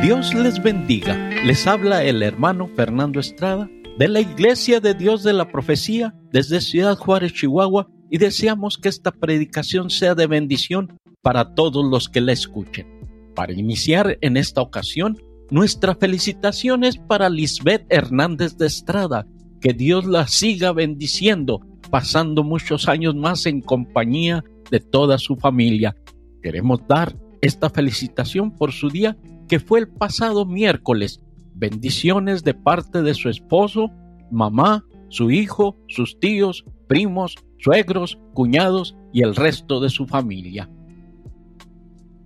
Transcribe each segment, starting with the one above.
Dios les bendiga. Les habla el hermano Fernando Estrada de la Iglesia de Dios de la Profecía desde Ciudad Juárez, Chihuahua, y deseamos que esta predicación sea de bendición para todos los que la escuchen. Para iniciar en esta ocasión, nuestra felicitación es para Lisbeth Hernández de Estrada, que Dios la siga bendiciendo, pasando muchos años más en compañía de toda su familia. Queremos dar esta felicitación por su día que fue el pasado miércoles. Bendiciones de parte de su esposo, mamá, su hijo, sus tíos, primos, suegros, cuñados y el resto de su familia.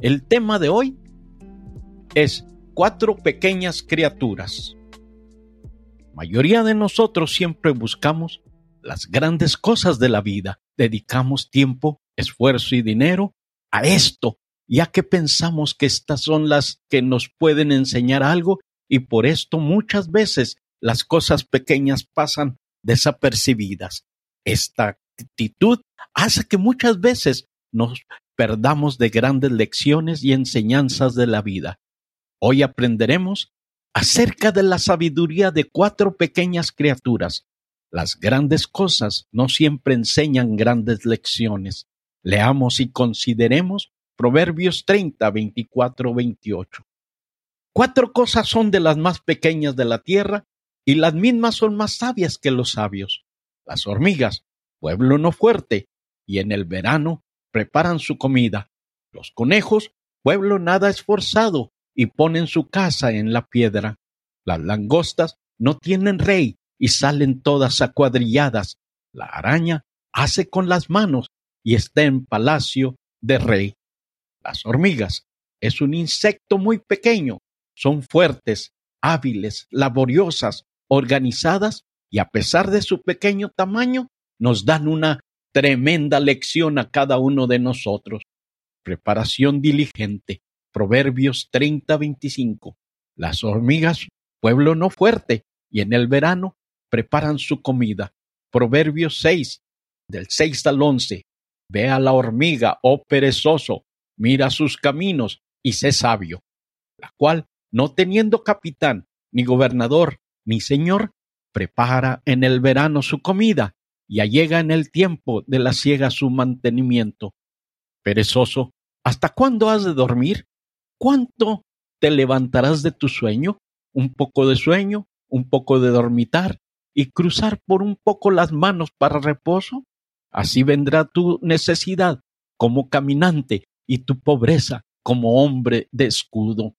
El tema de hoy es cuatro pequeñas criaturas. mayoría de nosotros siempre buscamos las grandes cosas de la vida. Dedicamos tiempo, esfuerzo y dinero a esto, ya que pensamos que estas son las que nos pueden enseñar algo y por esto muchas veces las cosas pequeñas pasan desapercibidas. Esta actitud hace que muchas veces nos perdamos de grandes lecciones y enseñanzas de la vida. Hoy aprenderemos acerca de la sabiduría de cuatro pequeñas criaturas. Las grandes cosas no siempre enseñan grandes lecciones. Leamos y consideremos Proverbios 30, 24, 28. Cuatro cosas son de las más pequeñas de la tierra y las mismas son más sabias que los sabios. Las hormigas, pueblo no fuerte, y en el verano preparan su comida. Los conejos, pueblo nada esforzado, y ponen su casa en la piedra. Las langostas no tienen rey y salen todas acuadrilladas. La araña hace con las manos y está en palacio de rey. Las hormigas es un insecto muy pequeño, son fuertes, hábiles, laboriosas, organizadas y a pesar de su pequeño tamaño, nos dan una tremenda lección a cada uno de nosotros. Preparación diligente. Proverbios 30-25. Las hormigas, pueblo no fuerte, y en el verano preparan su comida. Proverbios 6, del 6 al 11. Ve a la hormiga, oh perezoso, mira sus caminos y sé sabio, la cual, no teniendo capitán, ni gobernador, ni señor, prepara en el verano su comida y allega en el tiempo de la siega su mantenimiento. Perezoso, ¿hasta cuándo has de dormir? ¿Cuánto te levantarás de tu sueño? Un poco de sueño, un poco de dormitar y cruzar por un poco las manos para reposo. Así vendrá tu necesidad como caminante y tu pobreza como hombre de escudo.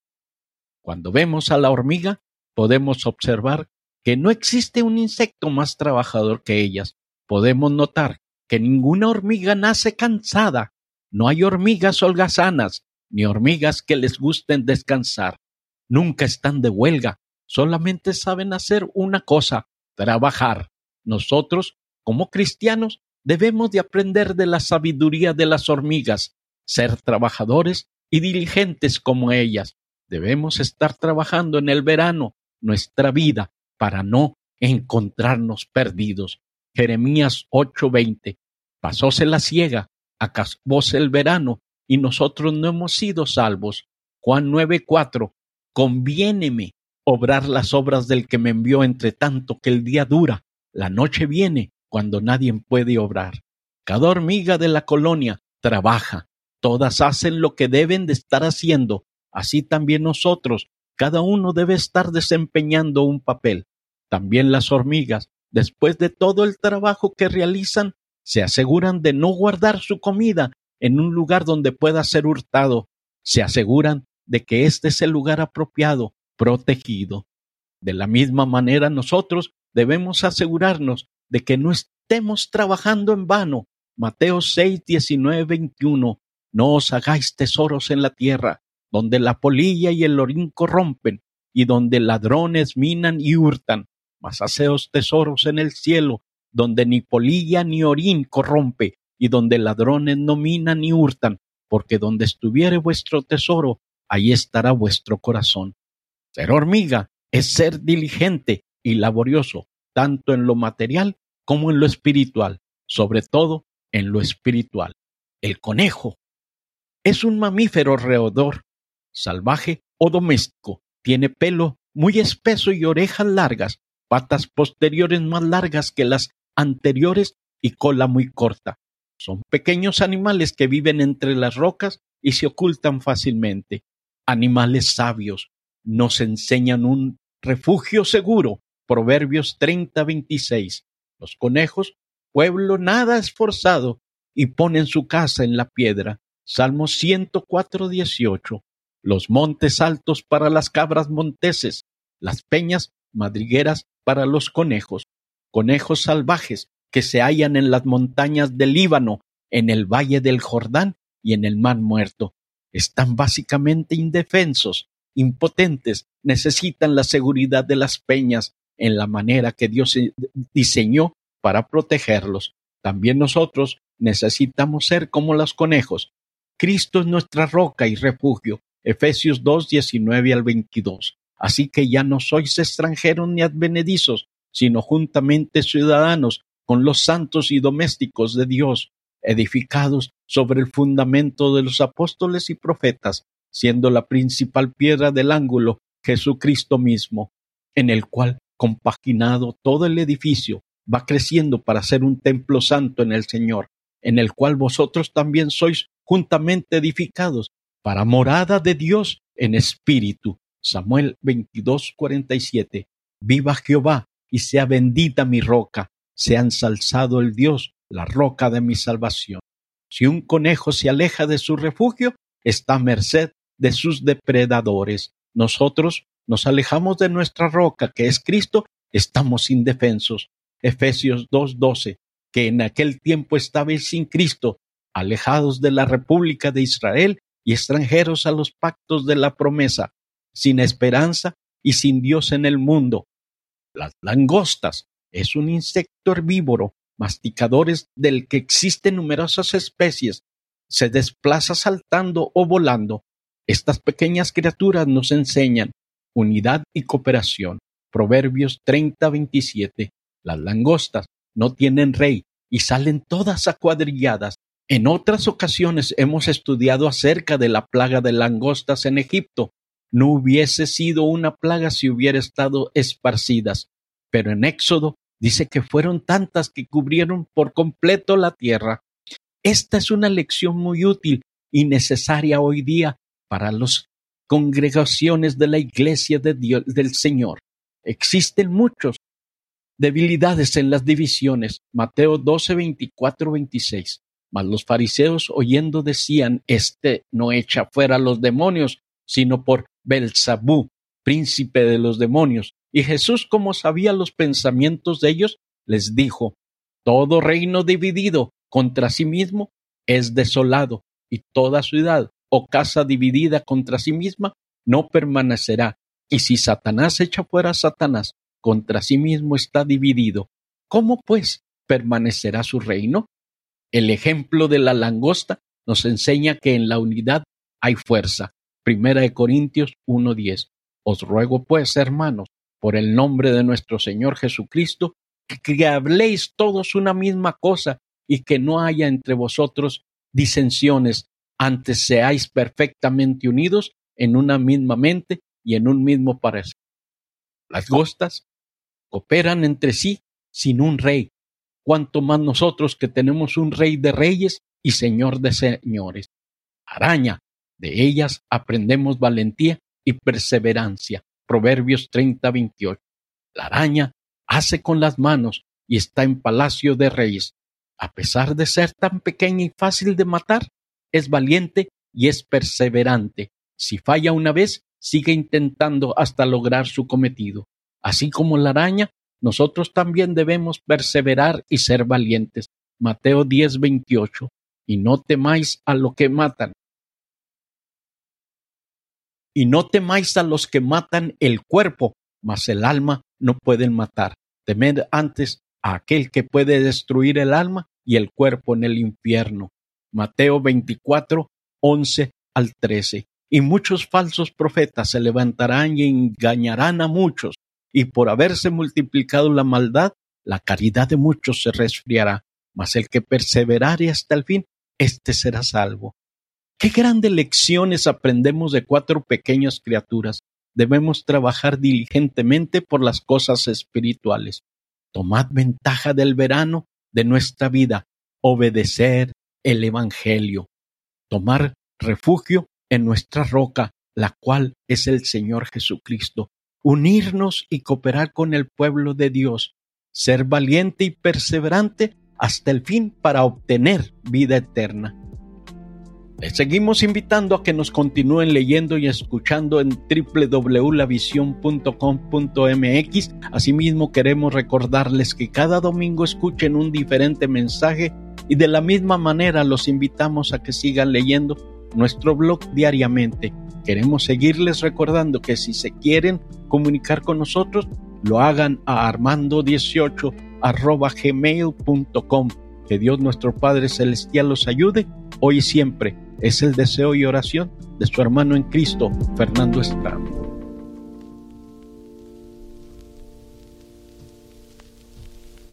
Cuando vemos a la hormiga, podemos observar que no existe un insecto más trabajador que ellas, podemos notar que ninguna hormiga nace cansada. No hay hormigas holgazanas, ni hormigas que les gusten descansar. Nunca están de huelga, solamente saben hacer una cosa, trabajar. Nosotros, como cristianos, debemos de aprender de la sabiduría de las hormigas, ser trabajadores y diligentes como ellas. Debemos estar trabajando en el verano nuestra vida para no encontrarnos perdidos. Jeremías 8:20. Pasóse la ciega, acabóse el verano, y nosotros no hemos sido salvos. Juan 9:4. Conviéneme obrar las obras del que me envió entre tanto que el día dura. La noche viene cuando nadie puede obrar. Cada hormiga de la colonia trabaja. Todas hacen lo que deben de estar haciendo. Así también nosotros. Cada uno debe estar desempeñando un papel. También las hormigas después de todo el trabajo que realizan, se aseguran de no guardar su comida en un lugar donde pueda ser hurtado, se aseguran de que este es el lugar apropiado, protegido. De la misma manera nosotros debemos asegurarnos de que no estemos trabajando en vano. Mateo 6, 19, 21. No os hagáis tesoros en la tierra, donde la polilla y el orín corrompen, y donde ladrones minan y hurtan, mas haceos tesoros en el cielo, donde ni polilla ni orín corrompe, y donde ladrones no minan ni hurtan, porque donde estuviere vuestro tesoro, ahí estará vuestro corazón. Ser hormiga es ser diligente y laborioso, tanto en lo material como en lo espiritual, sobre todo en lo espiritual. El conejo es un mamífero roedor, salvaje o doméstico. Tiene pelo muy espeso y orejas largas, patas posteriores más largas que las anteriores y cola muy corta. Son pequeños animales que viven entre las rocas y se ocultan fácilmente. Animales sabios nos enseñan un refugio seguro. Proverbios 30-26. Los conejos, pueblo nada esforzado, y ponen su casa en la piedra. Salmo 104-18. Los montes altos para las cabras monteses, las peñas madrigueras para los conejos, conejos salvajes que se hallan en las montañas del Líbano, en el valle del Jordán y en el mar muerto. Están básicamente indefensos, impotentes, necesitan la seguridad de las peñas en la manera que Dios diseñó para protegerlos. También nosotros necesitamos ser como los conejos. Cristo es nuestra roca y refugio. Efesios 2, 19 al 22. Así que ya no sois extranjeros ni advenedizos, sino juntamente ciudadanos con los santos y domésticos de Dios, edificados sobre el fundamento de los apóstoles y profetas, siendo la principal piedra del ángulo Jesucristo mismo, en el cual, compaginado todo el edificio, va creciendo para ser un templo santo en el Señor, en el cual vosotros también sois juntamente edificados para morada de Dios en espíritu. Samuel 22, Viva Jehová y sea bendita mi roca, sea ensalzado el Dios, la roca de mi salvación. Si un conejo se aleja de su refugio, está a merced de sus depredadores. Nosotros nos alejamos de nuestra roca, que es Cristo, estamos indefensos. Efesios 2:12, que en aquel tiempo estabais sin Cristo, alejados de la República de Israel y extranjeros a los pactos de la promesa, sin esperanza y sin Dios en el mundo. Las langostas es un insecto herbívoro, masticadores del que existen numerosas especies. Se desplaza saltando o volando. Estas pequeñas criaturas nos enseñan unidad y cooperación. Proverbios 30-27. Las langostas no tienen rey y salen todas acuadrilladas. En otras ocasiones hemos estudiado acerca de la plaga de langostas en Egipto. No hubiese sido una plaga si hubiera estado esparcidas, pero en Éxodo dice que fueron tantas que cubrieron por completo la tierra. Esta es una lección muy útil y necesaria hoy día para las congregaciones de la iglesia del Señor. Existen muchos debilidades en las divisiones. Mateo 12, 24, 26. Mas los fariseos oyendo decían, este no echa fuera los demonios, sino por Belzabú, príncipe de los demonios. Y Jesús, como sabía los pensamientos de ellos, les dijo, Todo reino dividido contra sí mismo es desolado, y toda ciudad o casa dividida contra sí misma no permanecerá. Y si Satanás echa fuera a Satanás, contra sí mismo está dividido. ¿Cómo pues permanecerá su reino? El ejemplo de la langosta nos enseña que en la unidad hay fuerza. Primera de Corintios 1.10. Os ruego pues, hermanos, por el nombre de nuestro Señor Jesucristo, que, habléis todos una misma cosa y que no haya entre vosotros disensiones, antes seáis perfectamente unidos en una misma mente y en un mismo parecer. Las gostas cooperan entre sí sin un rey, cuanto más nosotros que tenemos un rey de reyes y señor de señores. Araña, de ellas aprendemos valentía y perseverancia. Proverbios 30, 28. La araña hace con las manos y está en palacio de reyes. A pesar de ser tan pequeña y fácil de matar, es valiente y es perseverante. Si falla una vez, sigue intentando hasta lograr su cometido. Así como la araña, nosotros también debemos perseverar y ser valientes. Mateo 10, 28. Y no temáis a lo que matan, y no temáis a los que matan el cuerpo, mas el alma no pueden matar. Temed antes a aquel que puede destruir el alma y el cuerpo en el infierno. Mateo 24, 11 al 13. Y muchos falsos profetas se levantarán y engañarán a muchos, y por haberse multiplicado la maldad, la caridad de muchos se resfriará, mas el que perseverare hasta el fin, éste será salvo. Qué grandes lecciones aprendemos de cuatro pequeñas criaturas. Debemos trabajar diligentemente por las cosas espirituales. Tomad ventaja del verano de nuestra vida, obedecer el Evangelio, tomar refugio en nuestra roca, la cual es el Señor Jesucristo, unirnos y cooperar con el pueblo de Dios, ser valiente y perseverante hasta el fin para obtener vida eterna. Les seguimos invitando a que nos continúen leyendo y escuchando en www.lavision.com.mx. Asimismo, queremos recordarles que cada domingo escuchen un diferente mensaje y de la misma manera los invitamos a que sigan leyendo nuestro blog diariamente. Queremos seguirles recordando que si se quieren comunicar con nosotros, lo hagan a armando18 gmail.com. Que Dios nuestro Padre Celestial los ayude hoy y siempre. Es el deseo y oración de su hermano en Cristo, Fernando Estrada.